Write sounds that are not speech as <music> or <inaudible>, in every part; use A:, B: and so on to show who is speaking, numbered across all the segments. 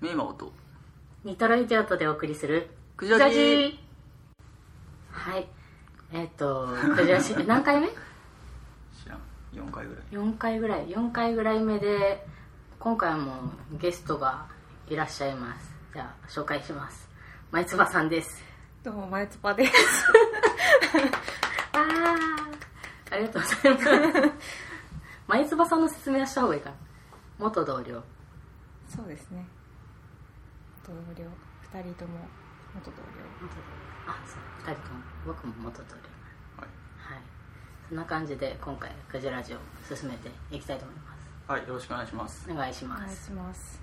A: メイマオと。
B: ニトロイテオトでお送りする
A: クジラジ
B: ジはい。えっ、とクジラジ何回目？
A: 知らん。4回ぐらい
B: ?4 回ぐらい。4回ぐらい目で今回もゲストがいらっしゃいます。じゃあ紹介します。前つばさんです。
C: どうも、まゆつぱです。<laughs>
B: あー。ありがとうございます。前つばさんの説明はした方がいいかな。元同僚。
C: そうですね。同僚、二人とも元同
B: あそう2人とも僕も元同僚。
A: はい、
B: はい。そんな感じで今回クジラジオを進めていきたいと思います。
A: はい、よろしくお願いします。
B: お願いし
C: 僚。お願い
B: ます。
C: します。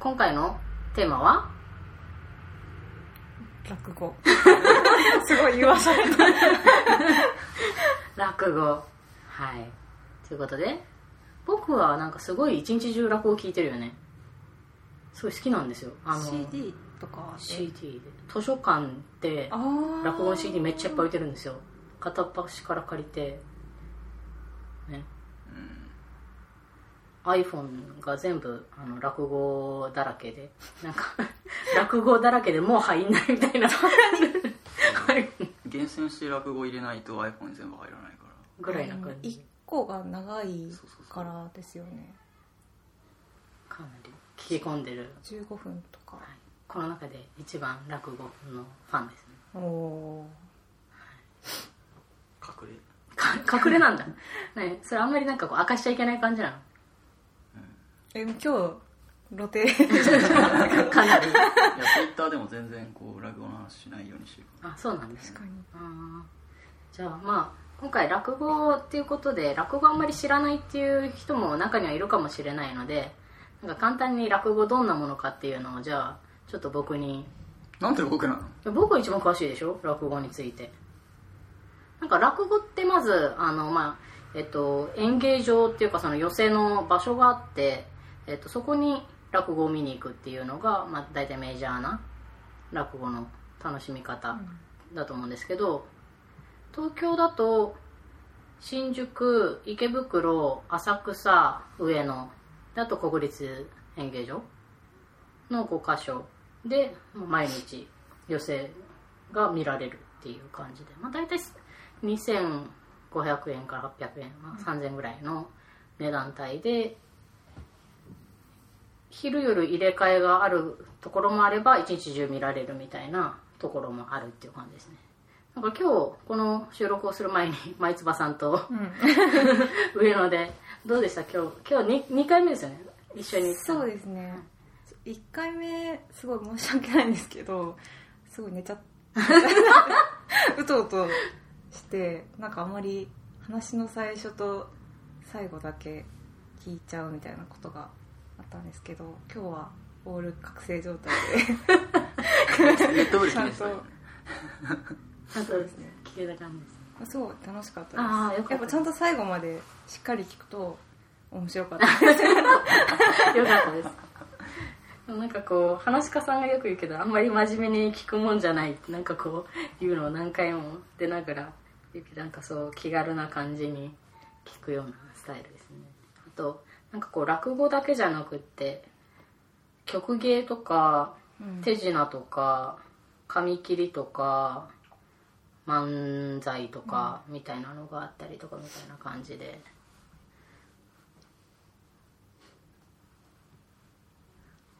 B: 今回のテーマは？
C: 落語。<laughs> すごい言わされた。
B: 落語。はい。ということで僕はなんかすごい一日中落語聞いてるよねすごい好きなんですよ。あの
C: CD とか？で
B: CD で。図書館で落語の CD めっちゃいっぱい置いてるんですよ。片っ端から借りて。ね。iPhone が全部あの落語だらけで。なんか <laughs> 落語だらけでもう入んないみたいな。
A: 厳選して落語入れないと iPhone に全部入らないか
B: ぐらいな感じ。
C: 一個が長い
A: そうそうそう
C: からですよね。
B: かなり聞き込んでる。
C: 15分とか。
B: この中で一番落語のファンですね。
C: おお
A: ら隠れ。
B: か隠れなんだ、ね、それあんまりなんかこう明かしちゃいけない感じな
C: ー。え、今日、露呈。
B: の <laughs> かなり。
A: いや Twitter でも全然こう落語の話しないようにしてる
B: あそうなんです
C: 確かに。
B: じゃあまあ今回落語っていうことで落語あんまり知らないっていう人も中にはいるかもしれないのでなんか簡単に落語どんなものかっていうのをじゃあちょっと僕に。
A: なんで僕なの？
B: 僕が一番詳しいでしょ？落語について。なんか落語ってまずあの、まあえっと、演芸場っていうかその寄席の場所があって、えっと、そこに落語を見に行くっていうのが、まあ、大体メジャーな落語の楽しみ方だと思うんですけど、東京だと新宿池袋浅草上野であと国立演芸場の5箇所で毎日寄席が見られるっていう感じで、まあ、大体2500円から800円、まあ、3000円ぐらいの値段帯で昼夜入れ替えがあるところもあれば一日中見られるみたいなところもあるっていう感じですねなんか今日この収録をする前に <laughs> 舞つばさんと上野でどうでした？今日今日 2, 2回目ですよね？一緒に
C: そうですね。1回目すごい申し訳ないんですけどすごい寝ちゃっ <laughs> うとうとしてなんかあんまり話の最初と最後だけ聞いちゃうみたいなことがあったんですけど今日はオール覚醒状態
A: で。す <laughs>
C: ちゃんと
B: そうですね。聞けた感じです。
C: ですごい楽しかったです。
B: あーよかった。
C: やっぱちゃんと最後までしっかり聞くと面白かったです。<laughs>
B: よかったです。なんかこう話し家さんがよく言うけどあんまり真面目に聞くもんじゃないってなんかこう言うのを何回も出ながら言うけどなんかそう気軽な感じに聞くようなスタイルですね。あとなんかこう落語だけじゃなくって曲芸とか
C: うん。
B: 手品とか紙切りとか漫才とかみたいなのがあったりとかみたいな感じで。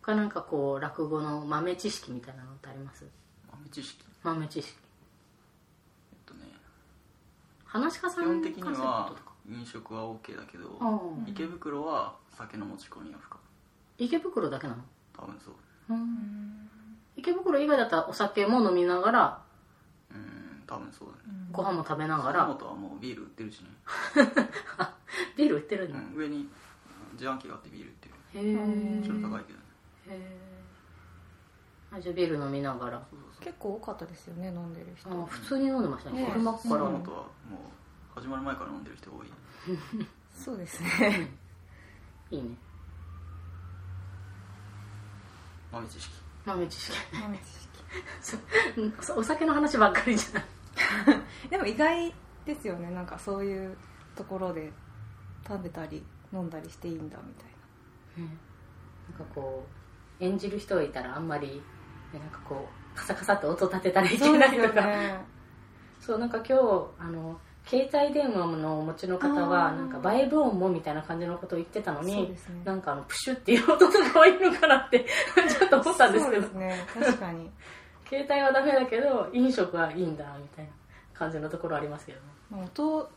B: 他なんかこう落語の豆知識みたいなのってあります？
A: 豆知識。
B: 豆知識。
A: えっとね。
B: 話し家さん
A: 基本的には飲食は OK だけど
B: うん
A: 池袋は酒の持ち込みが不可。
B: 池袋だけなの？
A: 多分そう。
B: 池袋以外だったらお酒も飲みながら
A: うん多分そうだね。
B: ご飯も食べなが
A: 熊
B: ら
A: 本はもうビール売ってるしね、
B: あ <laughs> ビール売ってるんだ、
A: うん、上に自販機があってビール売ってる。
B: へえ
A: ちょっと高いけどね。
B: あじゃあビール飲みながら。
A: そうそう
C: 結構多かったですよね飲んでる人。
B: あ普通に飲んでましたね。
C: ね
B: 昼間っから、
A: 熊本はもう始まる前から飲んでる人多い。<laughs>
C: そうですね。
B: いいね。
A: 豆知識。
B: 豆知識。
C: 豆知識。<laughs>
B: そうお酒の話ばっかりじゃない <laughs>
C: でも意外ですよね。なんかそういうところで食べたり飲んだりしていいんだみたい
B: な。ん。かこ演じる人がいたらあんまりねなんかこうカサカサって音立てたらいけないとか。
C: ね。
B: そうなんか今日あの携帯電話のお持ちの方はなんかバイブ音もみたいな感じのことを言ってたのに、
C: ね。
B: なんかあのプシュっていう音とかはいいのかなってちょっと思ったんですけど。
C: そうですね。確かに
B: 携帯はダメだけど飲食はいいんだみたいな感じのところありますけどね。
C: まあ音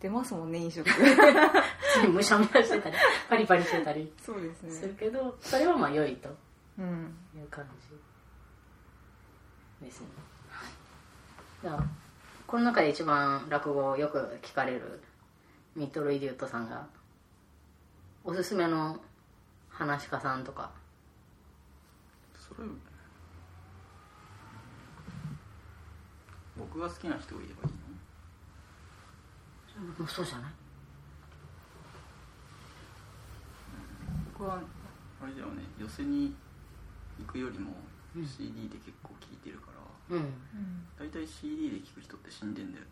C: 出ますもんね飲食。<laughs>
B: むしゃむしゃしてたりパリパリしてたり。
C: そうです
B: するけどそれはまあ良いと。
C: うん。
B: いう感じですね。じゃあこの中で一番落語をよく聞かれるミッドルイデュートさんがおすすめの話し家さんとか。
A: それ僕が好きな人を言えばいいの？
B: そうじゃない？
A: 僕はあれだよね寄せに行くよりも CD で結構聴いてるから、
B: うん。
A: 大体 CD で聴く人って死んでんだよ。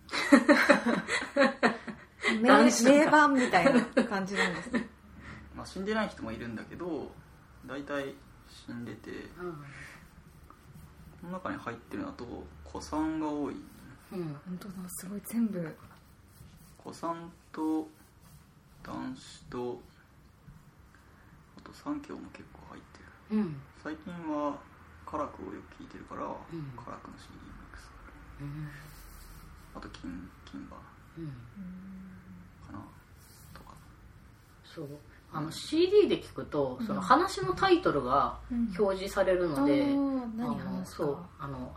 A: <laughs>
C: 名盤みたいな感じなんですね。<laughs>
A: まあ死んでない人もいるんだけど大体死んでてこの中に入ってるのだと古参が多い。
B: うん。
C: 本当だすごい全部。
A: 古参と男子とあと三教も結構入ってる。
B: うん。
A: 最近はカラクをよく聞いてるから、
B: ん。
A: カラクの CD ミックス
B: うん。
A: あと金金馬
B: うん。
A: かなとか。
B: そうあの CD で聞くとその話のタイトルが
C: うん。
B: 表示されるので、
C: あ
B: のそうあの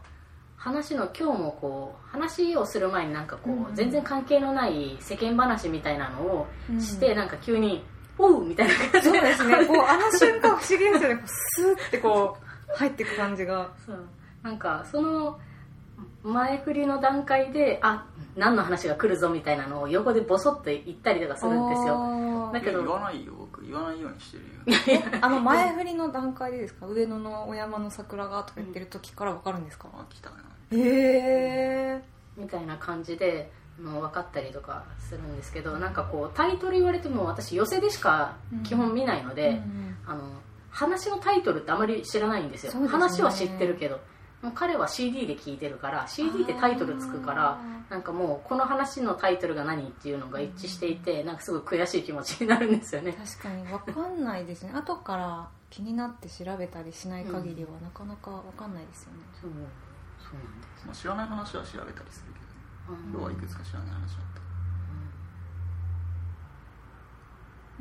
B: 話の今日もこう話をする前になんかこう、全然関係のない世間話みたいなのをして、
C: うん
B: なんか急に「おう!」みたいな感じ
C: そうですね。<laughs> こうあの瞬間不思議ですよね。スーってこう入ってく感じが。
B: そう。なんかその前振りの段階であ何の話が来るぞみたいなのを横でボソッと言ったりとかするんですよ。
C: よ
B: だけど
A: 言わないよ僕言わないようにしてるよ。
C: あの前振りの段階でですか？上野のお山の桜がとか言ってる時から分かるんですか？
A: あ来たな。
C: へえ
B: みたいな感じでもう分かったりとかするんですけどなんかこうタイトル言われても私寄せでしか基本見ないので、あの話のタイトルってあまり知らないんですよ
C: ね。
B: 話は知ってるけどもう彼は CD で聞いてるから CD でタイトルつくからなんかもうこの話のタイトルが何っていうのが一致していてなんかすごい悔しい気持ちになるんですよね。
C: 確かに分かんないですね。後から気になって調べたりしない限りはなかなか分かんないですよね、
B: そうそうなんです。
A: まあ、知らない話は調べたりするけど
B: うん。
A: 今日はいくつか知らない話だった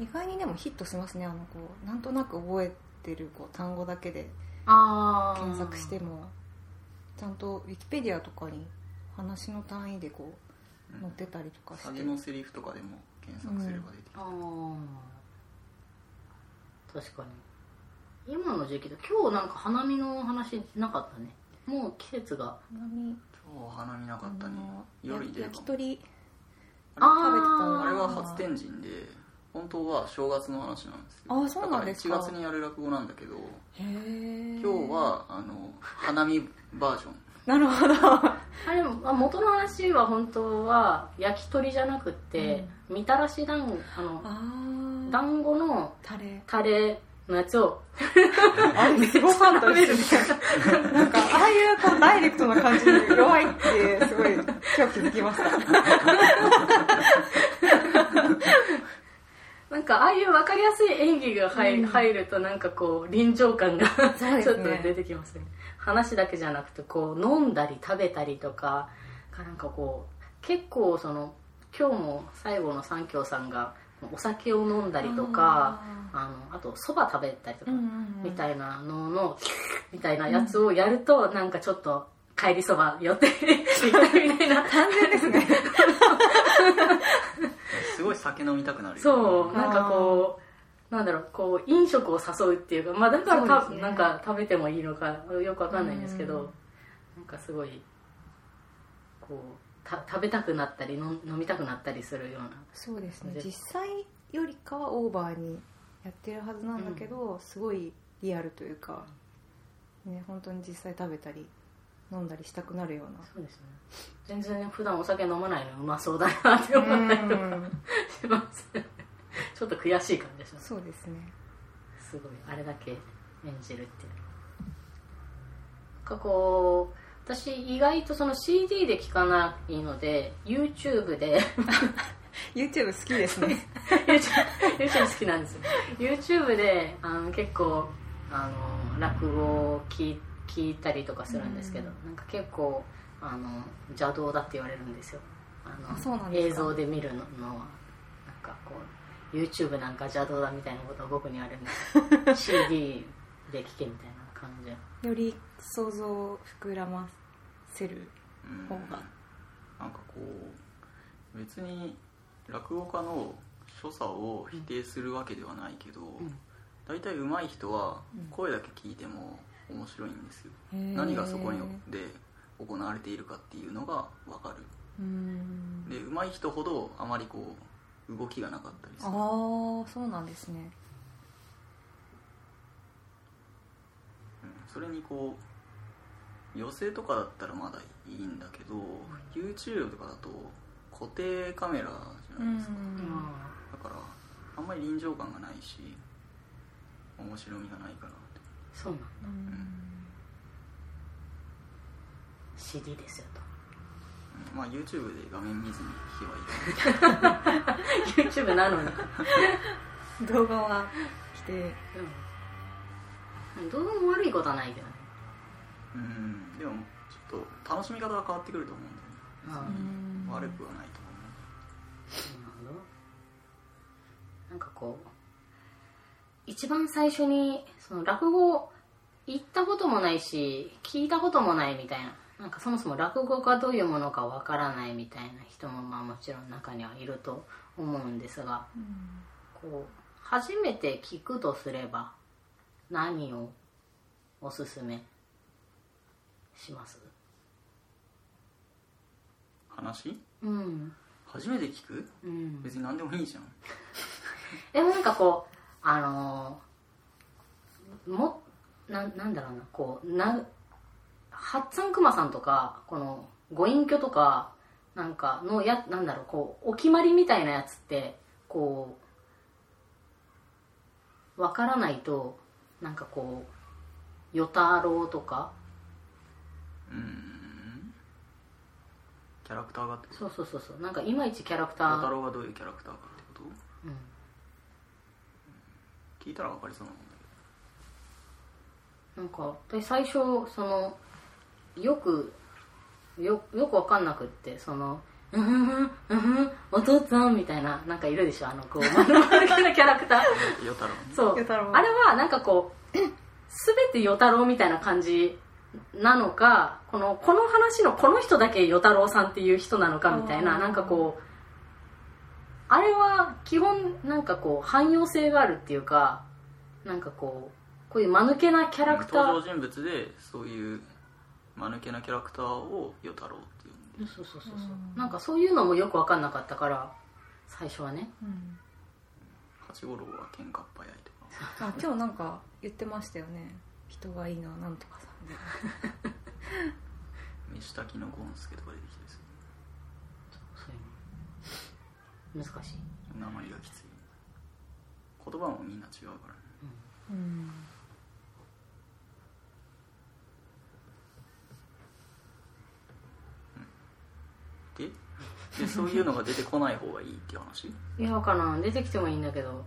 C: 意外にでもヒットしますねあのこうなんとなく覚えてるこう単語だけで
B: ああ
C: 検索してもちゃんとウィキペディアとかに話の単位でこう載ってたりとかして、
A: 下げのセリフとかでも検索すれば出てくる、
B: ああ確かに。今の時期だ今日なんか花見の話なかったね。もう季節が。
C: 花見。
A: 今日は花見なかったね。夜に出るかも
C: 焼き鳥。
A: あ
C: 食べてた
A: あれは初天神で本当は正月の話なんですよ。
C: あそうなんですか？
A: だから1月にやる落語なんだけど
C: へえ
A: 今日はあの花見バージョン。
C: なるほど。<laughs>
B: あれあ元の話は本当は焼き鳥じゃなくって、みたらし団子あの
C: ああ
B: 団子の
C: タレ。
B: タレのやつを。
C: あれすごかったですね。<laughs> なんかああいうこうダイレクトな感じに弱いってすごい今日気づきました
B: なんかああいう分かりやすい演技が入,、
C: うん。
B: 入るとなんかこう臨場感が <laughs> ちょっと出てきますね。話だけじゃなくてこう飲んだり食べたりとかなんかこう結構その今日も最後の三協さんがお酒を飲んだりとかあのあとそば食べたりとか、
C: うんうんうん。
B: みたいなののみたいなやつをやると、なんかちょっと帰りそば寄ってみたいみたいな。
C: 単純ですね <laughs>
A: すごい酒飲みたくなるよ
B: そう。なんかこうなんだろうこう飲食を誘うっていうかまあだからた、
C: ね。
B: なんか食べてもいいのかよくわかんないんですけど、
C: うん。
B: なんかすごいこうた食べたくなったり飲飲みたくなったりするような。
C: そうですね。実際よりかはオーバーにやってるはずなんだけど、すごいリアルというかね本当に実際食べたり飲んだりしたくなるような。
B: そうですね。全然普段お酒飲まないのにうまそうだなって思ったりとか
C: うん。
B: します。ちょっと悔しい感じです。ね
C: そうですね。
B: すごいあれだけ演じるって。いうなんかこう私意外とその CD で聴かないので YouTube で。
C: YouTube 好きですね。<laughs>
B: YouTube, YouTube 好きなんですよ。YouTube であの結構あの落語を聞い聞いたりとかするんですけど、なんか結構あの邪道だって言われるんですよ。あの映像で見るののは。なんかこう YouTube なんか邪道だみたいなことを僕に言われるんで <laughs> す CD で聴けみたいな感じ。で
C: より想像を膨らませる
A: うん。
C: 方が
A: なんかこう別に落語家の所作を否定するわけではないけど、
B: ん。
A: 大体上手い人は
C: うん。
A: 声だけ聞いても面白いんですよ、何がそこにで行われているかっていうのが分かる。で上手い人ほどあまりこう動きがなかったりす
C: ああ
A: る
C: そうなんですね。
A: うん。それにこう寄席とかだったらまだいいんだけど YouTube とかだと固定カメラじゃないですか、だからあんまり臨場感がないし面白みがないかなって
B: そうなんだ。
C: うん、
B: CD ですよと。
A: うんまあ YouTube で画面見ずに聞けばいい。<laughs>
B: YouTube なのに。
C: 動画は否定
B: うん。どうも悪いことはないけどね。
A: うん。でもちょっと楽しみ方が変わってくると思うんだよね。
B: うん
C: うん。
A: 悪くはないと思
B: そうなんかこう一番最初にその落語行ったこともないし聞いたこともないみたいな。なんかそもそも落語がどういうものかわからないみたいな人もまあもちろん中にはいると思うんですがこう初めて聞くとすれば何をおすすめします？
A: う話？
B: うん。
A: 初めて聞く？
B: うん。
A: 別に何でもいいじゃん。<laughs>
B: でもなんかこうあのーもななんだろうなこうな八っ熊さんとかこのご隠居とかなんかのやなんだろうこうお決まりみたいなやつってこうわからないとなんかこう与太郎とか
A: うん。キャラクターがってこと？
B: そうそうそうそうなんかいまいちキャラクタ
A: 小
B: ー
A: 太郎がどういうキャラクターかってこと？
B: うん
A: 聞いたら分かりそうなもんだ
B: なんか私最初そのよくよよくわかんなくってその「うんふんふんうんふんお父さん」みたいななんかいるでしょあのこう丸々系のキャラクター。
A: 太郎ね。
B: そう。
C: 与太郎。
B: あれはなんかこう全て与太郎みたいな感じなのかこのこの話のこの人だけ与太郎さんっていう人なのかみたいななんかこうあれは基本なんかこう汎用性があるっていうかなんかこうこういう間抜けなキャラクター。
A: 登場人物でそういう間抜けなキャラクターを与太郎って呼んで
B: そうそうそうそう。
C: うん。
B: なんかそういうのもよく分かんなかったから最初はね。
C: うん。
A: 八五郎は喧嘩っ早いとか。
C: あ今日なんか言ってましたよね。人がいいのはなんとかさんで。<laughs>
A: 飯炊きのゴンスケとか出てきたりする
B: そういうの難しい。
A: 鉛がきつい。言葉もみんな違うからね。
C: うん。
A: で？でそういうのが出てこない方がいいっていう話？
B: いやわからん出てきてもいいんだけど。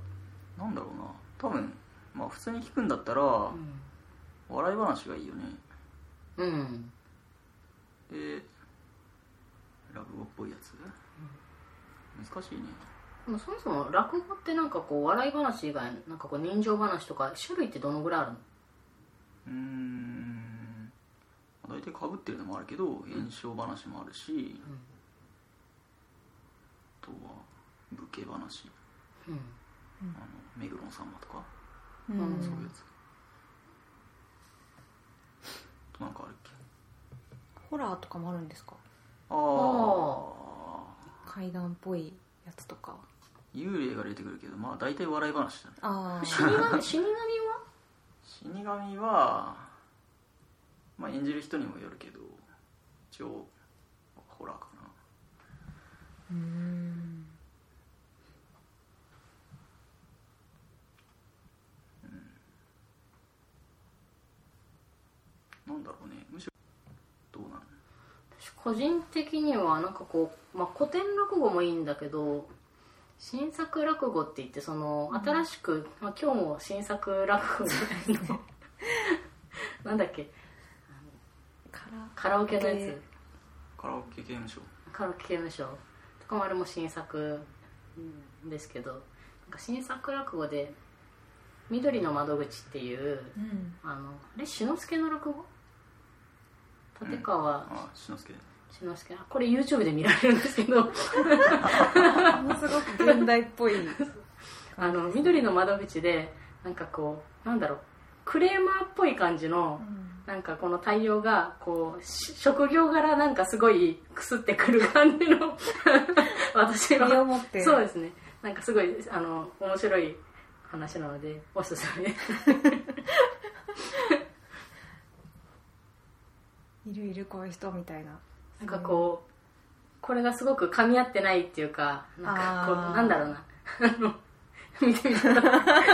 A: なんだろうな。多分まあ普通に聞くんだったら、
B: うん。
A: 笑い話がいいよね。
B: うん。
A: で落語っぽいやつ、難しいね。
B: でもそもそも落語ってなんかこう笑い話以外なんかこう人情話とか種類ってどのぐらいあるの？
A: うーん。大体かぶってるのもあるけど炎症話もあるし、あとは武家話。
B: うん。
A: あの目黒のさんまとか、
C: うん。
B: うん
A: そういうやつ。となんかあるっけ？
C: ホラーとかもあるんですか？
A: ああ
C: 怪談っぽいやつとか。
A: 幽霊が出てくるけどまあ大体笑い話だね。
C: ああ <laughs>
B: 死神死神は？
A: 死神はまあ演じる人にもよるけど一応ホラーかな。
C: うん。
A: なんだろうね
B: 個人的にはなんかこう、まあ、古典落語もいいんだけど新作落語って言ってその新しく、まあ、今日も新作落語みたいな <laughs> なんだっけ？
C: カ
B: カラオケのやつ。
A: カラオケ刑務所。
B: カラオケ刑務所。とかもあれも新作ですけどなんか新作落語で「緑の窓口」っていう
C: うん。
B: あのあれ志の輔の落語？立川
A: あ志の輔
B: 志の輔あこれ YouTube で見られるんですけど。
C: ものすごく現代っぽい。
B: あの緑の窓口でなんかこうなんだろうクレーマーっぽい感じのなんかこの対応がこうし職業柄なんかすごいくすってくる感じの <laughs> 私は。そうですね。なんかすごいあの面白い話なのでおすすめ。<laughs>
C: いるいるこういう人みたいな
B: なんかこうこれがすごく噛み合ってないっていうかなんかこうなんだろうな。あ <laughs> の見てみた。ら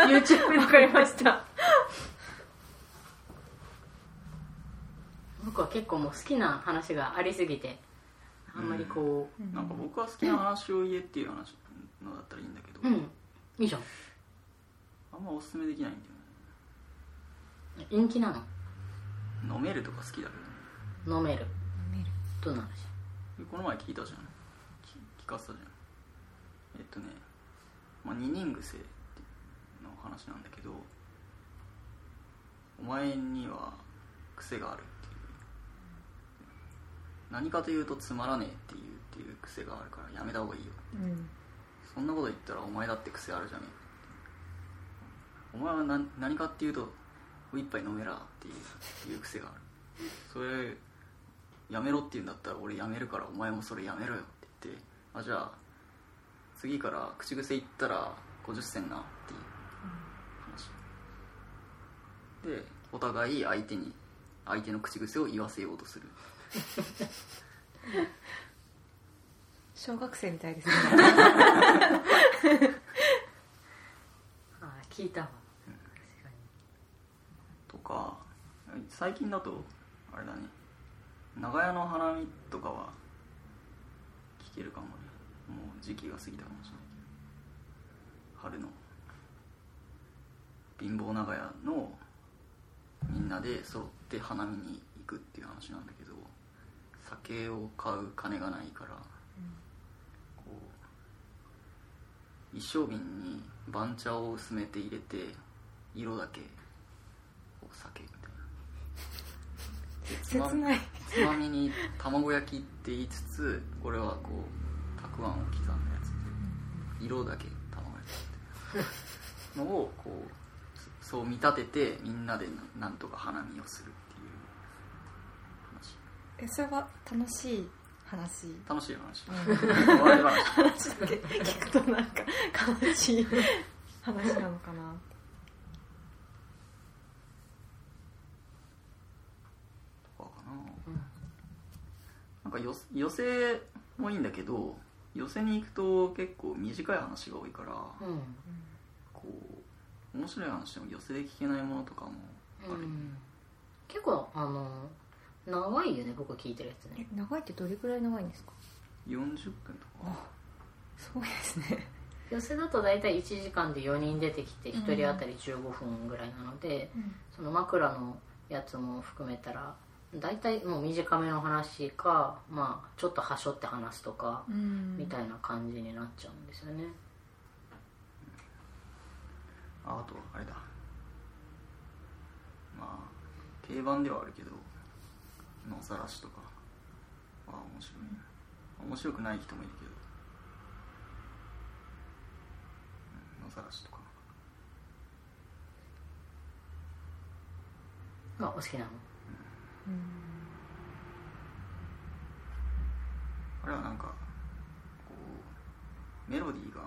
B: YouTube で分かりました。<laughs> 僕は結構もう好きな話がありすぎてあんまりこ
C: うん。
A: なんか僕は好きな話を言えっていう話のだったらいいんだけど、
B: ううん、いいじゃん。
A: あんまおすすめできないんだよね。
B: 陰気なの？
A: 飲めるとか好きだけど。ね
B: 飲めるどうなる
A: でこの前聞いたじゃん。き聞かせたじゃん。えっとね、まあ、二人癖の話なんだけどお前には癖があるっていう。何かというとつまらねえっていうっていう癖があるからやめた方がいいよ。
C: うん。
A: そんなこと言ったらお前だって癖あるじゃねえ。お前は何何かっていうと一杯飲めらっていういう癖がある。それやめろって言うんだったら俺やめるからお前もそれやめろよって言ってあじゃあ次から口癖言ったら50銭なっていう話。でお互い相手に相手の口癖を言わせようとする。<laughs>
C: 小学生みたいですね。<laughs>
B: あー聞いたわ確か
A: とか最近だとあれだね長屋の花見とかは聞けるかもね。もう時期が過ぎたかもしれないけど。春の貧乏長屋のみんなで揃って花見に行くっていう話なんだけど酒を買う金がないから、こう一升瓶に番茶を薄めて入れて色だけお酒みたいな。
C: 切ない
A: つまみに卵焼きって言いつつこれはこうたくあんを刻んだやつ。で色だけ卵焼きって。のをこうそそう見立ててみんなでななんとか花見をするっていう話。
C: えそれは楽しい話？
A: 楽しい話。
C: うん。
A: 笑い話。
C: 話だけ聞くとなんか悲しい話なのかな。
A: とかかな
B: うん
A: なんかよ寄せもいいんだけど寄せに行くと結構短い話が多いから、
B: うん。
A: こう面白い話でも寄せで聞けないものとかもある、
B: うん。結構あの長いよね僕聞いてるやつね。
C: え長いってどれくらい長いんですか
A: ？40分とか。
C: すごいですね。
B: 寄せだと大体1時間で4人出てきて1人当たり15分ぐらいなので、その枕のやつも含めたら大体もう短めの話かまあちょっとはしょって話すとか、
C: うん。
B: みたいな感じになっちゃうんですよね。
A: ああとあれだ。まあ定番ではあるけど野ざらしとかは面白い、面白くない人もいるけど、うん野ざらしとか。
B: がお好きなの
A: あれはなんかこうメロディーが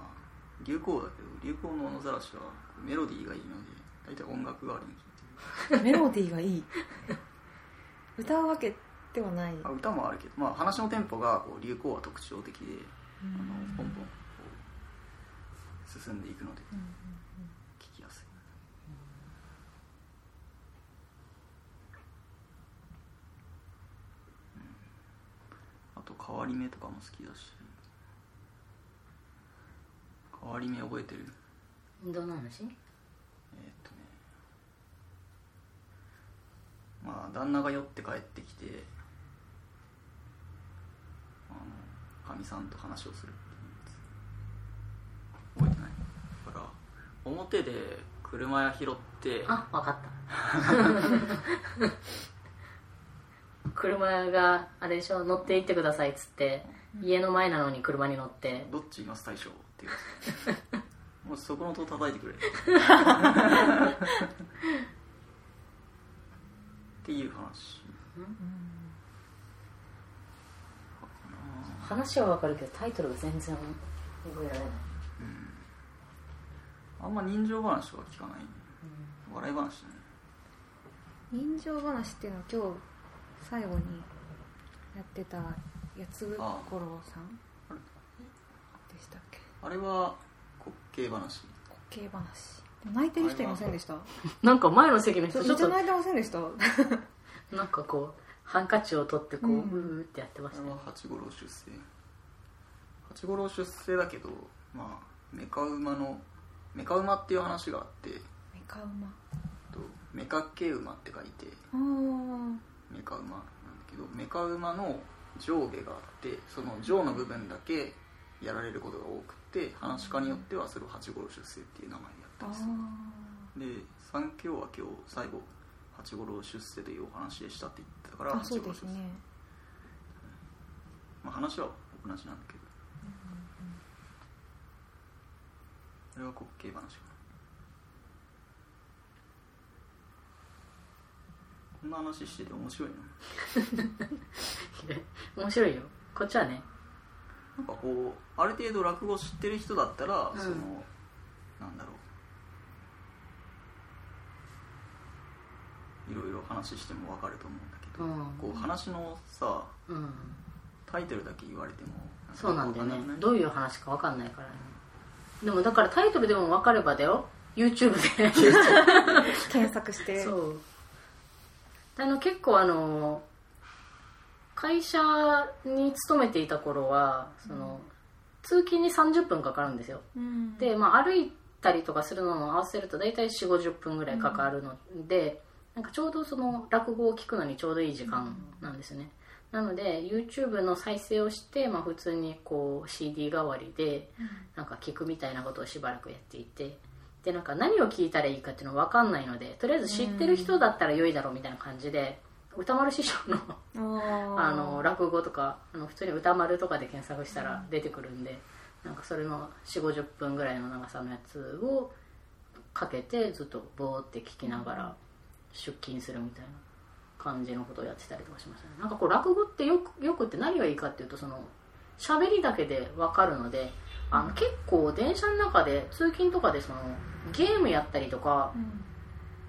A: 流行だけど流行の野ざらしはメロディーがいいので大体音楽代わりに聴いてる。
C: メロディーがいい。歌うわけではない。
A: あ歌もあるけど、まあ、話のテンポがこう流行は特徴的で、あのポンポンこう進んでいくので。聞きやすいり目とかも好きだし。変わり目覚えてる？
B: どんな話？
A: えーっとね。まあ旦那が酔って帰ってきてあのかみさんと話をするって覚えてない？だから表で車屋拾って
B: あわかった <laughs> 車があれでしょ乗って行ってくださいっつって家の前なのに車に乗って。
A: どっち今大将っていう <laughs> もうそこの音叩いてくれ。っていう話。
B: 話はわかるけどタイトルが全然覚えられない。
A: あんま人情話とか聞かない、笑い話ね。
C: 人情話っていうのは今日最後にやってた八つ五郎さん
A: あれ
C: でしたっけ？
A: あれは滑稽話？
C: 滑稽話。泣いてる人いませんでした？<laughs>
B: なんか前の席の人
C: め
B: ちょっと
C: 泣いてませんでした？<laughs>
B: なんかこうハンカチを取ってこう、
C: うん。
B: うーってやってましたね。
A: あれは八五郎出世。八五郎出世だけどまあメカ馬のメカ馬っていう話があって。
C: メカ馬。
A: とメカ系馬って書いて。
C: あー
A: メカ馬なんだけどメカ馬の上下があってその上の部分だけやられることが多くて話し家によってはそれを八五郎出世っていう名前でやって
C: あ
A: ますで三教は今日最後八五郎出世というお話でしたって言ってたから八五郎出世、
C: ね
A: まあ、話は同じなんだけど、それは滑稽話かなこんな話してて面白いな。<laughs>
B: 面白いよ。こっちはね。
A: なんかこうある程度落語知ってる人だったら、
B: うん。
A: そのなんだろう。いろいろ話しても分かると思うんだけど、
B: うん。
A: こう話のさ
B: うん。
A: タイトルだけ言われても
B: そうなんだよね。どういう話か分かんないからね。でもだからタイトルでも分かればだよ。YouTube で。<laughs>
C: 検索して。
B: そうあの結構あの会社に勤めていた頃はその、通勤に30分かかるんですよ。
C: うん。
B: で、まあ、歩いたりとかするのも合わせると大体4 5 0分ぐらいかかるので、なんかちょうどその落語を聞くのにちょうどいい時間なんですね、なので YouTube の再生をして、まあ、普通にこう CD 代わりでなんか聞くみたいなことをしばらくやっていてでなんか何を聞いたらいいかっていうの分かんないのでとりあえず知ってる人だったら良いだろうみたいな感じで歌丸師匠の <laughs>
C: あ
B: の落語とかあの普通に歌丸とかで検索したら出てくるんで、なんかそれの4 5 0分ぐらいの長さのやつをかけてずっとボーって聞きながら出勤するみたいな感じのことをやってたりとかしましたね。なんかこう落語ってよくよくって何がいいかっていうとその喋りだけで分かるのであの結構電車の中で通勤とかでそのゲームやったりとか
C: うん。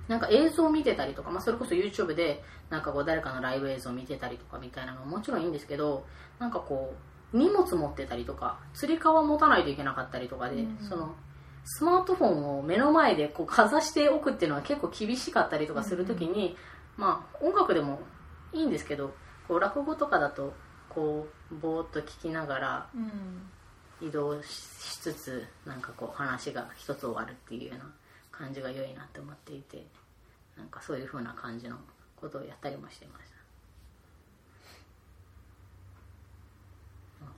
B: なんか映像を見てたりとか、まあ、それこそ YouTube でなんかこう誰かのライブ映像を見てたりとかみたいなのももちろんいいんですけどなんかこう荷物持ってたりとかつり革持たないといけなかったりとかで、
C: うん。
B: そのスマートフォンを目の前でこうかざしておくっていうのは結構厳しかったりとかするときに、まあ音楽でもいいんですけどこう落語とかだとこうぼーっと聞きながら
C: うん
B: 移動ししつつなんかこう話が一つ終わるっていうような感じが良いなって思っていてなんかそういう風な感じのことをやったりもしてました。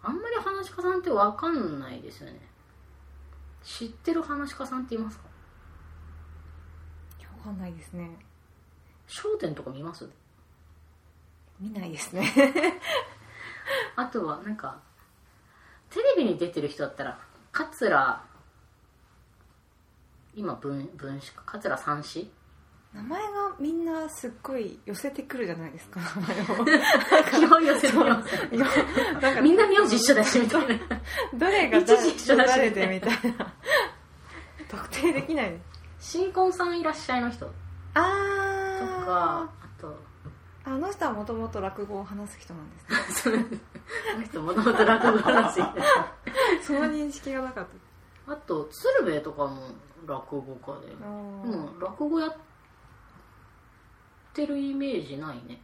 B: あんまり話し家さんって分かんないですよね。知ってる話し家さんっていますか？
C: いやわかんないですね『
B: 笑点』とか見ます？
C: 見ないですね。<laughs>
B: あとはなんかテレビに出てる人だったら桂今文文子か桂三子
C: 名前がみんなすっごい寄せてくるじゃないですか名前を
B: 基本寄せてます。
C: いやなんか
B: みんな名字一緒だしみたいな。<laughs>
C: どれが
B: 一時一緒だし
C: 誰でみたいな。<laughs> 特定できない。
B: 新婚さんいらっしゃいの人。と
C: あ
B: かあと
C: ああの人はもともと落語を話す人なんですね。<laughs>
B: あの人もともと落語話 <laughs>
C: その認識がなかっ
B: あと鶴瓶とかも落語家で。
C: た
B: うん落語やってるイメージないね。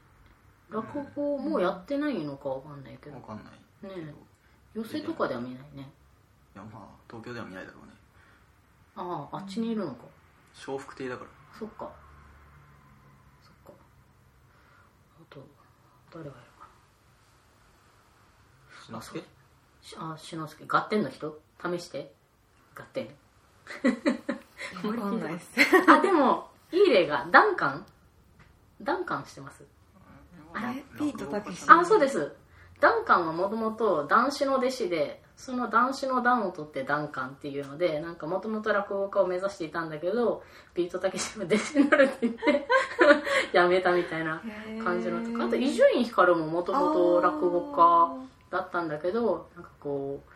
B: 落語もうやってないのかわかんないけど。
A: 分かんない。
B: え。寄せとかでは見ないね。
A: いやまあ東京では見ないだろうね。
B: あああっちにいるのか。
A: 笑福亭だから。
B: そっかそっかあと誰がいるかな。しあ志の輔合点の人？試して。合点。
C: わかんないです。
B: あでもいい例がダンカン？ダンカンしてます？
C: あれ？ピートたけし
B: あそうです。ダンカンはもともと男子の弟子でその男子の段を取ってダンカンっていうのでなんかもともと落語家を目指していたんだけどビートたけしの弟子になるって言ってやめたみたいな感じのとかあと伊集院光ももともと落語家だったんだけどなんかこう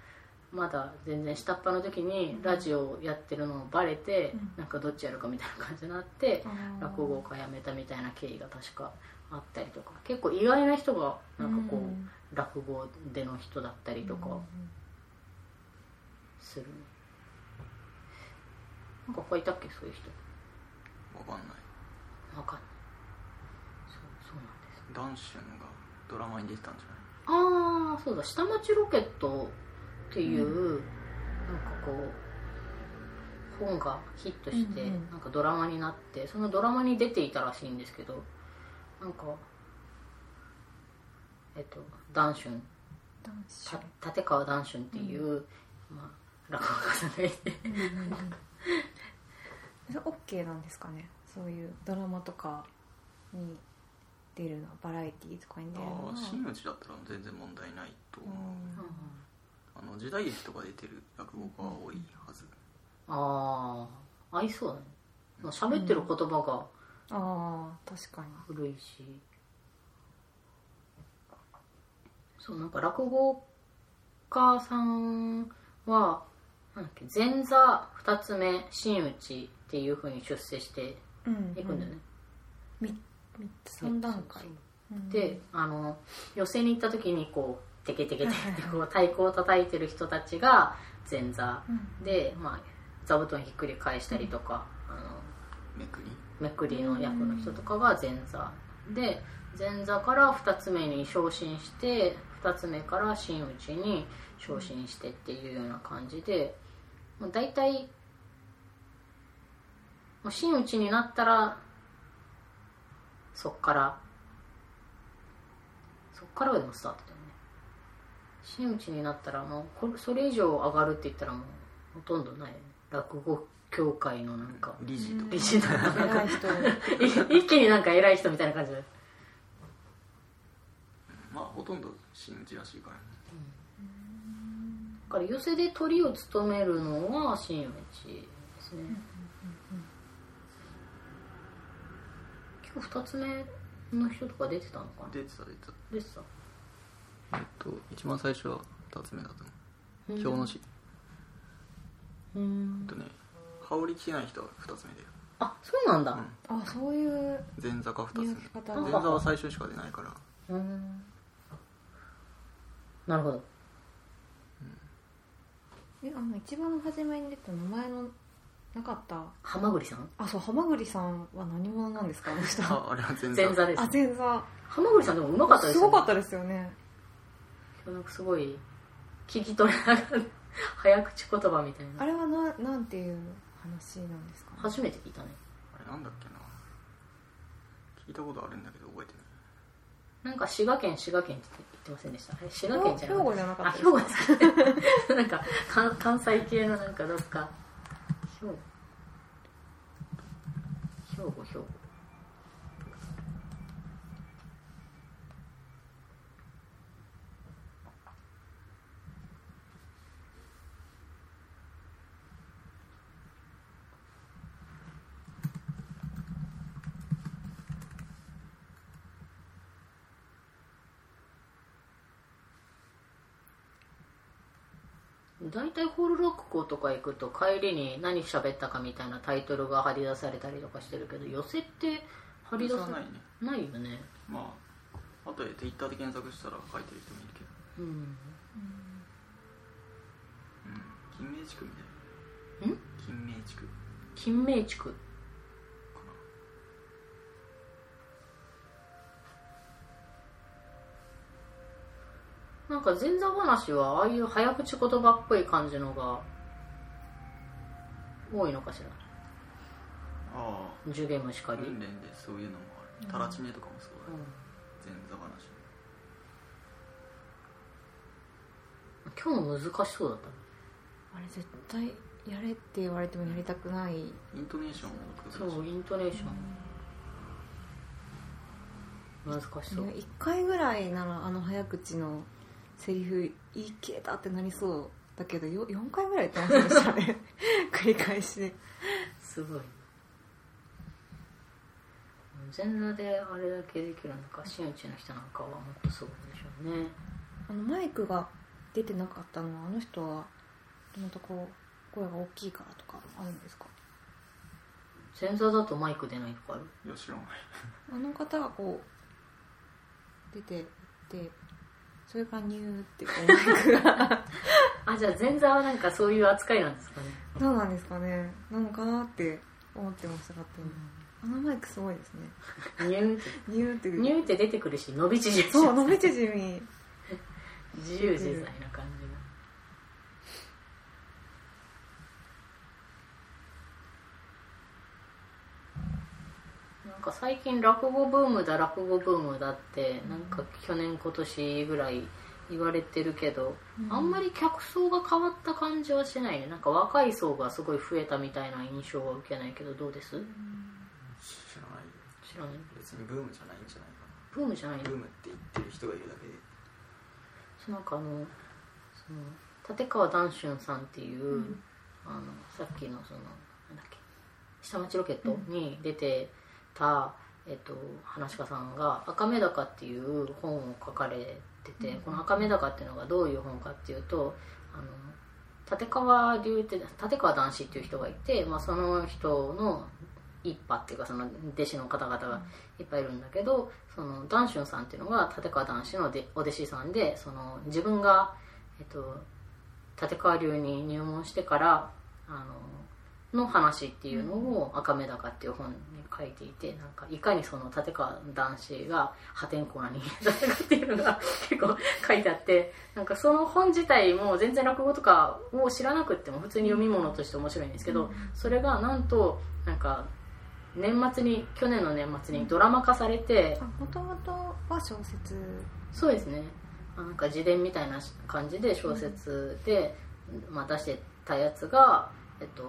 B: まだ全然下っ端の時にラジオやってるのをバレて、なんかどっちやるかみたいな感じになって、落語家辞めたみたいな経緯が確かあったりとか。結構意外な人がなんかこう、
C: うん。
B: 落語での人だったりとかする、なんか他いたっけそういう人。
A: わかんない。
B: わかんない。そうそうなんです。
A: ダンシュンがドラマに出てたんじゃない？
B: ああそうだ。下町ロケットっていう、なんかこう本がヒットして、
C: うんうん。
B: なんかドラマになってそのドラマに出ていたらしいんですけどなんかえっとダンシュン。
C: 男子
B: た立川談春っていう、まあ、落語家さんがい。て
C: OK なんですかね。そういうドラマとかに出るのバラエティーとかに出るの。は
A: ああ真打ちだったら全然問題ないと思う、
C: うん。
A: あの時代劇とか出てる落語家は多いはず、
B: ああ合いそうだね。まあ喋ってる言葉が
C: ああ確かに。
B: 古いし、そうなんか落語家さんは前座二つ目真打ちっていうふうに出世して
C: うん
B: いくんだよね、
C: み三つ三段階。うん。
B: であの寄席に行った時にこうテケテケテケってこう太鼓を叩いてる人たちが前座。
C: うん。
B: で、まあ、座布団ひっくり返したりとか、あの
A: めくり？
B: めくりの役の人とかが前座。で前座から2つ目に昇進して2つ目から真打ちに昇進してっていうような感じでもう大体もう真打ちになったらそっからそっからがでもスタートだよね。真打ちになったらもうこれそれ以上上がるって言ったらもうほとんどないよね。落語協会のなんか
A: 理事とか。
B: 理事
C: 偉い人。
B: い <laughs> 一気になんか偉い人みたいな感じで
A: まあほとんど真打ちらしいからね。
B: だから寄席で鳥を務めるのは真打ちですね、今日2つ目の人とか出てたのかな？
A: 出てた出てた。
B: 出てた。
A: えっと一番最初は2つ目だと思う。
B: うん。
A: 京野市。
B: うん。
A: あとね羽織着てない人は2つ目だよ。
B: あそうなんだ。
C: あそういう
A: 前座か2つ目。前
C: が。
A: 座は最初しか出ないから。
B: うん。なるほど
C: えあの一番初めに出た名前のなかった？
B: 浜栗さん？
C: あそう浜栗さんは何者なんですか？あの人。
A: ああれは前座。
B: 前座です。
C: あ前座。
B: 浜栗さんでもうまかったですよ、ね、
C: すごかったですよね。
B: なんかすごい聞き取れながら早口言葉みたいな。
C: あれはななんていう話なんですか？
B: 初めて聞いたね。
A: あれなんだっけな。聞いたことあるんだけど覚えてない。
B: なんか滋賀県滋賀県って言ってませんでした。滋賀県じゃな
C: 兵庫じゃなかった
B: 兵庫ですか？<laughs> なんか関関西系のなんかどっか。兵庫。兵庫兵庫大体ホール落語とか行くと帰りに何喋ったかみたいなタイトルが貼り出されたりとかしてるけど寄せって貼り出さ
A: ないね。
B: ないよね。
A: まあ後で Twitter で検索したら書いてる人もいるけど。
B: うん。
A: うん。金明地区みたいな。ん？金明地区。か
B: 金明地区
A: な
B: なんか前座話はああいう早口言葉っぽい感じのが多いのかしら？
A: ああ。
B: ジュゲムしかり、
A: 訓練でそういうのもある。タラチネとかもそうだよ、前座話。
B: 今日の難しそうだったね。
C: あれ絶対やれって言われてもやりたくない。
A: イントネーションも
B: そうイントネーション。難しそう。
C: 1回ぐらいならあの早口のセリフ言い切れたってなりそうだけどよ4回ぐらい言ってましたね。<laughs> 繰り返しです
B: ごい。全裸であれだけできるのか真打ちの人なんかはもっとすごいでしょうね。
C: あのマイクが出てなかったのはあの人はもともとこう声が大きいからとかあるんですか？
B: 前座だとマイク出ないとかある？
A: いや知らない。
C: あの方がこう出てってそれからニューってこうマイクが
B: あじゃあ前座はなんかそういう扱いなんですかね。
C: どうなんですかね。なのかなって思ってました勝手に。あのマイクすごいですね。
B: ニューって。
C: ニューって。
B: ニューって出てくるし伸び縮み。
C: そう伸び縮み。<laughs>
B: 自由自在な感じがか最近落語ブームだ落語ブームだってなんか去年今年ぐらい言われてるけど、あんまり客層が変わった感じはしないね。なんか若い層がすごい増えたみたいな印象は受けないけどどうです？
A: 知らないよ。
B: 知らない？
A: 別にブームじゃないんじゃないか
B: ブームじゃない
A: ブームって言ってる人がいるだけで。
B: そうなんかあのその立川談春さんっていう、あのさっきのそのなんだっけ下町ロケットに出てた、えっと、話し家さんが「赤目高」っていう本を書かれてて、この「赤目高」っていうのがどういう本かっていうとあの立川流って立川談志っていう人がいて、まあ、その人の一派っていうかその弟子の方々がいっぱいいるんだけど、その談春さんっていうのが立川談志のでお弟子さんでその自分が、えっと、立川流に入門してからあのの話っていうのを「赤目高」っていう本に書いていてなんかいかにその立川談志が破天荒な人間だったかっていうのが結構書いてあってなんかその本自体も全然落語とかを知らなくっても普通に読み物として面白いんですけど、それがなんとなんか年末に去年の年末にドラマ化されて、
C: もともとは小説。
B: そうですね。なんか自伝みたいな感じで小説で、まあ、出してたやつが、えっと、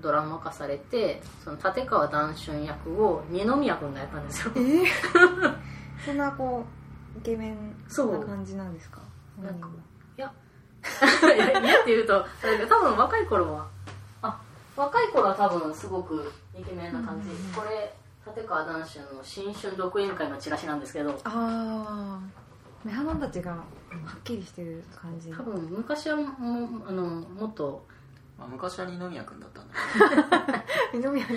B: ドラマ化されてその立川談春役を二宮君がやったんですよ。
C: えー、<laughs> そんなこうイケメン
B: そう。
C: な感じなんですか？
B: なんか <laughs> いや。いやって言うと多分若い頃は。あ若い頃は多分すごくイケメンな感じ、これ立川談春の新春独演会のチラシなんですけど。
C: ああ目鼻たちがはっきりしてる感じ。
B: 多分昔はもあのもっと
A: まあ、昔は二宮君だったんだけ <laughs>
C: 二宮君。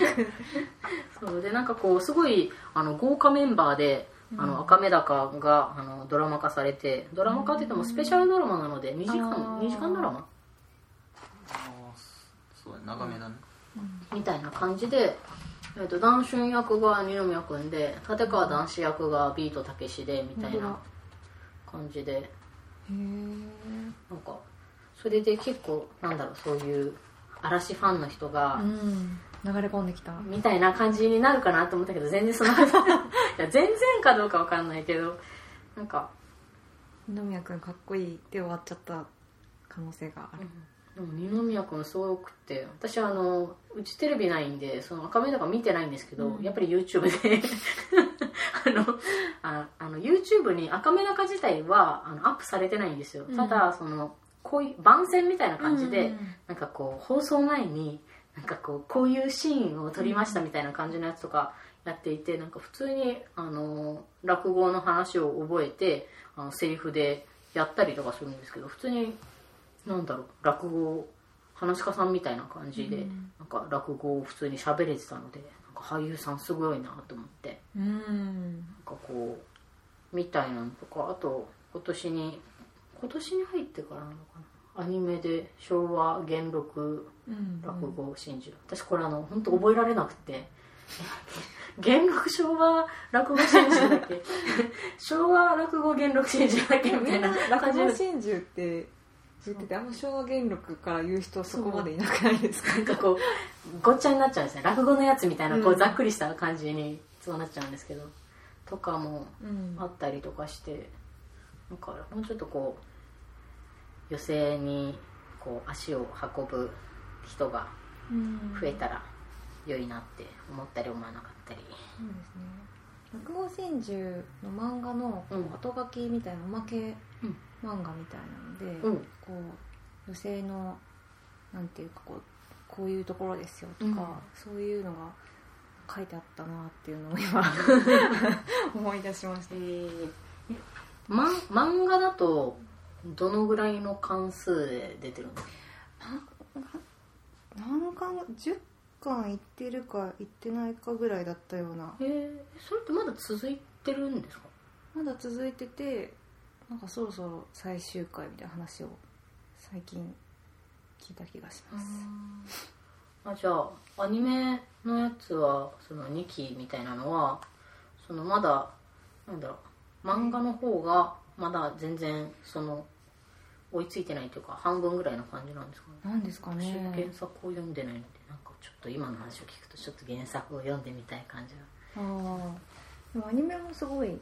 B: そうでなんかこうすごいあの豪華メンバーで「あの赤目高が」あのドラマ化されてドラマ化って言ってもスペシャルドラマなので2時間
C: あー。
B: 2時間ドラマ？
A: ああそうだね長めだね、
B: みたいな感じで、えー、と談春役が二宮君で立川談志役がビートたけしでみたいな感じで。
C: へえ
B: なんかそれで結構なんだろうそういう嵐ファンの人が、
C: うん流れ込んできた。
B: みたいな感じになるかなと思ったけど全然その <laughs> いや全然かどうかわかんないけどなんか
C: 二宮君かっこいいで終わっちゃった可能性がある、
B: でも二宮君すごくって私はあのうちテレビないんでその赤目とか見てないんですけど、やっぱり YouTube で <laughs> あのああの YouTube に赤目中自体はあのアップされてないんですよ、ただそのこういう番宣みたいな感じで、
C: うんうんうん。
B: なんかこう放送前になんかこうこういうシーンを撮りましたみたいな感じのやつとかやっていてなんか普通にあの落語の話を覚えてあのセリフでやったりとかするんですけど普通になんだろう落語話し家さんみたいな感じで、なんか落語を普通に喋れてたのでなんか俳優さんすごいなと思って。
C: うん。
B: なんかこうみたいなのとかあと今年に今年に入ってからなのかな？アニメで昭和元録
C: うん。
B: 落語真珠、私これあの本当覚えられなくて。<laughs> 元禄昭和落語真珠だっけ。<laughs> 昭和落語元禄真珠だっけみたいな。
C: 落語真珠って言っててあんま昭和元禄から言う人そこまでいなくないですか？
B: なんかこうごっちゃになっちゃうんですね。落語のやつみたいなこ
C: う
B: うん。ざっくりした感じにそうなっちゃうんですけど。とかも
C: うん。
B: あったりとかして。なんかもうちょっとこう寄席にこう足を運ぶ人が増えたら良いなって思ったり思わなかったり。
C: そうですね。落語真珠の漫画の後書きみたいなおまけ
B: うん
C: 漫画みたいなので、
B: うん。
C: こう女性のなんていうかこうこういうところですよとか、
B: うん。
C: そういうのが書いてあったなっていうのを今 <laughs> 思い出しました。
B: えーえま漫画だとどのぐらいの関数で出てるんですか
C: 何巻10巻いってるかいってないかぐらいだったような。
B: えー、それってまだ続いてるんですか？
C: まだ続いててなんかそろそろ最終回みたいな話を最近聞いた気がします、
B: あじゃあアニメのやつはその2期みたいなのはそのまだなんだろう漫画の方がまだ全然その追いついてないというか半分ぐらいの感じなんですかね。
C: なんですか
B: 私
C: ね
B: 原作を読んでないのでなんかちょっと今の話を聞くとちょっと原作を読んでみたい感じが
C: ああでもアニメもすごい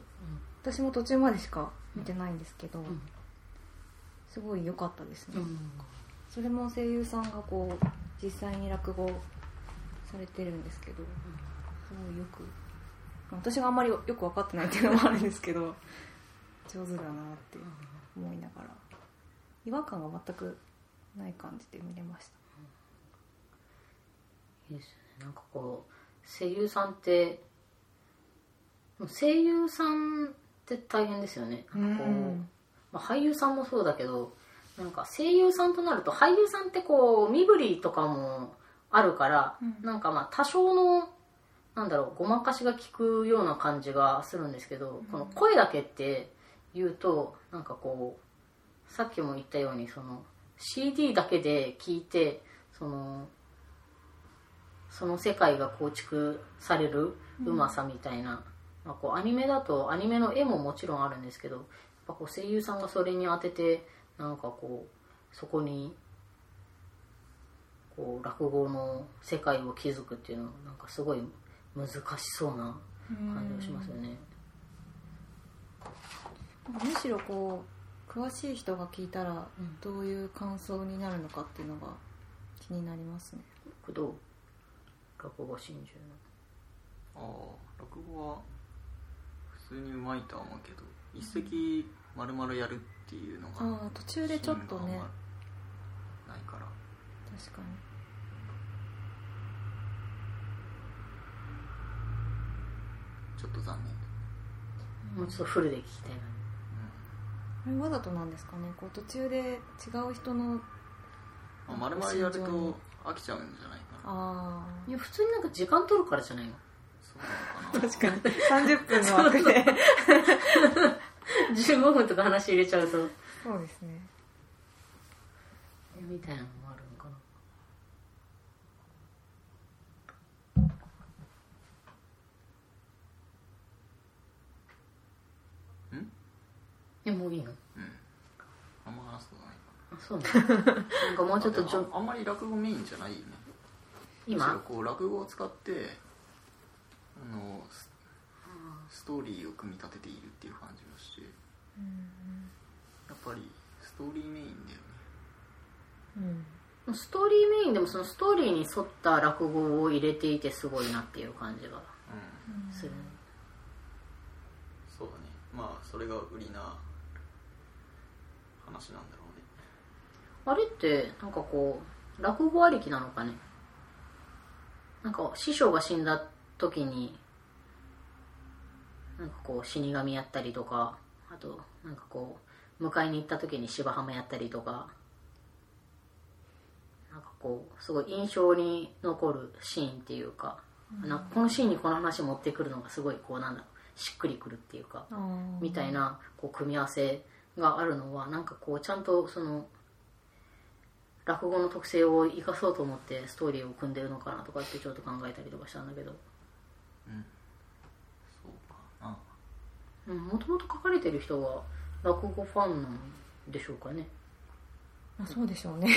C: 私も途中までしか見てないんですけど、
B: ん。
C: すごい良かったですね、
B: うん。
C: それも声優さんがこう実際に落語されてるんですけど、すごいよく私があんまりよく分かってないっていうのもあるんですけど上手だなって思いながら違和感が全くない感じで見れました。
B: いいですね。なんかこう声優さんって声優さんって大変ですよね。なんかこう、
C: うん。
B: まあ、俳優さんもそうだけどなんか声優さんとなると俳優さんってこう身振りとかもあるから、
C: うん。
B: なんかまあ多少のなんだろうごまかしが効くような感じがするんですけど、この声だけって言うとなんかこうさっきも言ったようにその CD だけで聞いてそのその世界が構築されるうまさみたいな、まあ、こうアニメだとアニメの絵ももちろんあるんですけどやっぱこう声優さんがそれに当ててなんかこうそこにこう落語の世界を築くっていうのはなんかすごい難しそうな感じがしますよね。
C: むしろこう詳しい人が聞いたら
B: うん。
C: どういう感想になるのかっていうのが気になりますね。
B: 工藤落語真珠
A: ああ落語は普通にうまいとは思うけど一席丸々やるっていうのが
C: ああ途中でちょっとね。
A: ないから。
C: 確かに。
A: ちょっと残念。
B: のもうちょっとフルで聞きたいな
C: あれわざとなんですかね？こう途中で違う人の
A: まあ、丸々やると飽きちゃうんじゃないかな。
C: あ
B: いや普通になんか時間取るからじゃないの？
A: そうなのかな？
C: 確かに30分の枠で。
B: 15分とか話入れちゃうと。
C: そうですね。
B: みたいな
A: ん
B: いやもういいの
A: うん。あんま話すことないか
B: あそうね <laughs> なんかもうちょっと
A: な
B: ちょ
A: ああんまり落語メインじゃないよね。むしろ
B: 今
A: こう落語を使ってあのスストーリーを組み立てているっていう感じがして。やっぱりストーリーメインだよね。
C: うん。
B: ストーリーメインでもそのストーリーに沿った落語を入れていてすごいなっていう感じが
A: うん。
B: する、
A: そうだね。まあそれが売りな話なんだろうね。
B: あれってなんかこう落語ありきなのかね？なんか師匠が死んだ時になんかこう死神やったりとかあとなんかこう迎えに行った時に芝浜やったりとかなんかこうすごい印象に残るシーンっていうか,、なんかこのシーンにこの話持ってくるのがすごいこうなんだろうしっくりくるっていうかみたいなこう組み合わせがあるのはなんかこうちゃんとその落語の特性を生かそうと思ってストーリーを組んでるのかなとかってちょっと考えたりとかしたんだけど。
A: うん。
B: もともと書かれてる人は落語ファンなんでしょうかね。
C: まあそうでしょうね。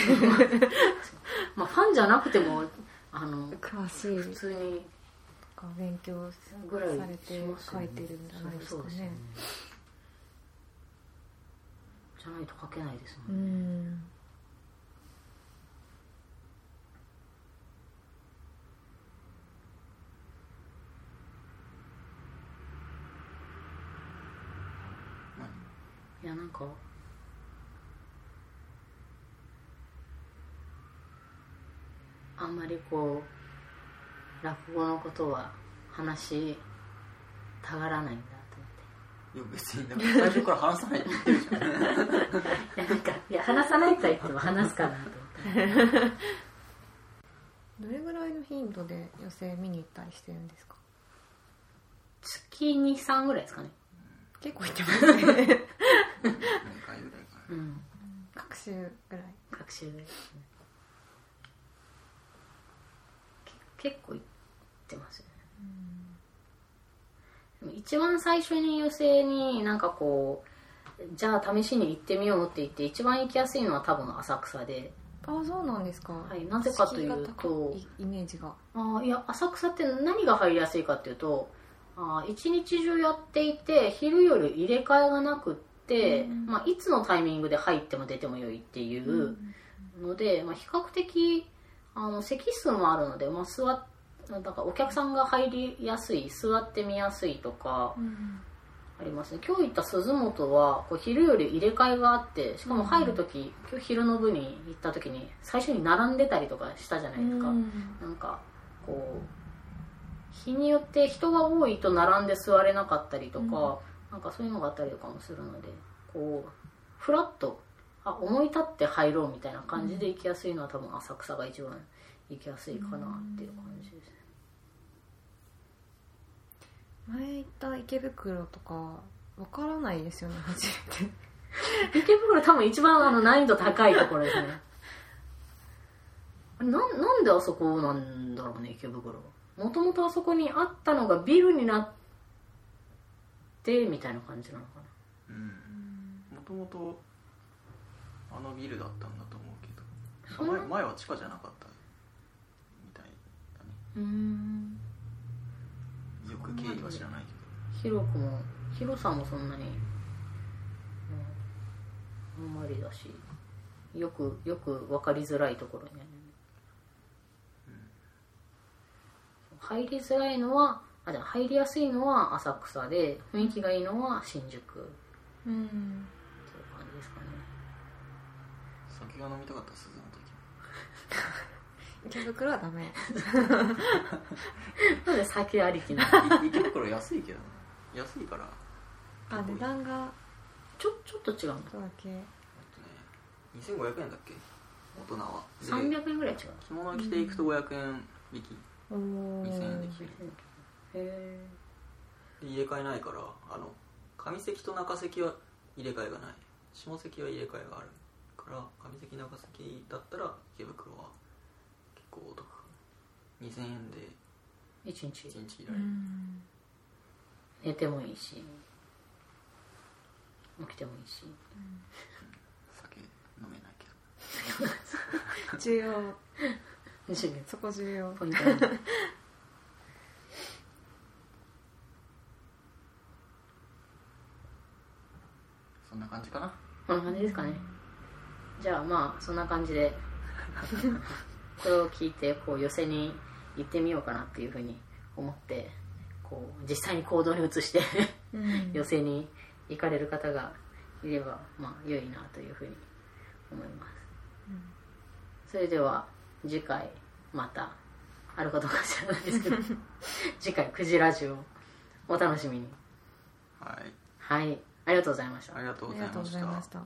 C: <laughs>
B: まあファンじゃなくてもあの
C: 詳しい。
B: 普通に
C: 勉強
B: ぐらい
C: されて書いてるんじゃないですか
B: そうそう
C: ね
B: じゃないと書けないですも
C: うん
B: ね、
C: ん。
B: いやなんかあんまりこう落語のことは話したがらないんだ
A: いや別にだから最初から話さないって言ってるじゃん
B: いやなんかいや話さないと言っても話すかなと思って
C: どれぐらいの頻度で寄席見に行ったりしてるんですか？
B: 月23ぐらいですかね。
C: 結構行ってますね。
A: 2回ぐらいかな
B: うん。
C: 各週ぐらい
B: 各週ぐらいですねけ結構行ってますよねでも一番最初に寄席になんかこうじゃあ試しに行ってみようって言って一番行きやすいのは多分浅草で。
C: ああそうなんですか。
B: はいなぜかというと。
C: イメージが。
B: あーいや浅草って何が入りやすいかっていうとあー一日中やっていて昼夜入れ替えがなくって、
C: うん。
B: まあ、いつのタイミングで入っても出てもよいっていうので、まあ、比較的あの席数もあるので、まあ、座っなんかお客さんが入りやすい座ってみやすいとか
C: うん
B: ありますね。今日行った鈴本はこう昼より入れ替えがあってしかも入る時、今日昼の部に行った時に最初に並んでたりとかしたじゃないですか、
C: うん。
B: なんかこう日によって人が多いと並んで座れなかったりとか、なんかそういうのがあったりとかもするのでこうフラッとあ思い立って入ろうみたいな感じで行きやすいのは多分浅草が一番行きやすいかなっていう感じですね、
C: 前行った池袋とかわからないですよね初めて。
B: 池袋多分一番あの難易度高いところですね。なんなんであそこなんだろうね池袋。もともとあそこにあったのがビルになってみたいな感じなのかな。
A: うん。もともとあのビルだったんだと思うけど。前前は地下じゃなかったみたいだね。
B: うん
A: 経緯は知らないけ
B: 広くも広さもそんなに、うん、あんまりだしよくよく分かりづらいところにある、入りづらいのはあじゃあ入りやすいのは浅草で雰囲気がいいのは新宿。っていう
C: うん
B: 感じですかね。
A: ど酒が飲みたかった鈴の時
C: 池袋はダメ。<laughs>
B: なんで酒ありきな
A: い池袋安いけどね。安いから。
C: あ値段が
B: ちょちょっと違うの？
C: ちょっとだけ。
A: えっとね2500円だっけ？大人は。で
B: 300円ぐらい違う。
A: 着物着ていくと500円引き。
C: おお
A: 2000円で着る。
B: へ
A: で入れ替えないからあの上席と中席は入れ替えがない。下席は入れ替えがあるから上席中席だったら池袋は結構お得2000円で。
B: え1日。
A: 1日いられる、
C: うん。
B: 寝てもいいし。起きてもいいし。
A: 酒飲めないけど
C: 重要。そこ重要。
B: ポイント
A: そんな感じかな。
B: こんな感じですかね。じゃあまあそんな感じで <laughs> これを聞いてこう寄せに行ってみようかなっていうふうに思ってこう実際に行動に移して
C: うん。
B: 寄せに行かれる方がいればまあ良いなというふうに思います、それでは次回またあるかどうか知らないですけど <laughs> 次回「くじラジオ」お楽しみに。
A: はい。
B: はい。ありがとうございました。
A: ありがとう
C: ございました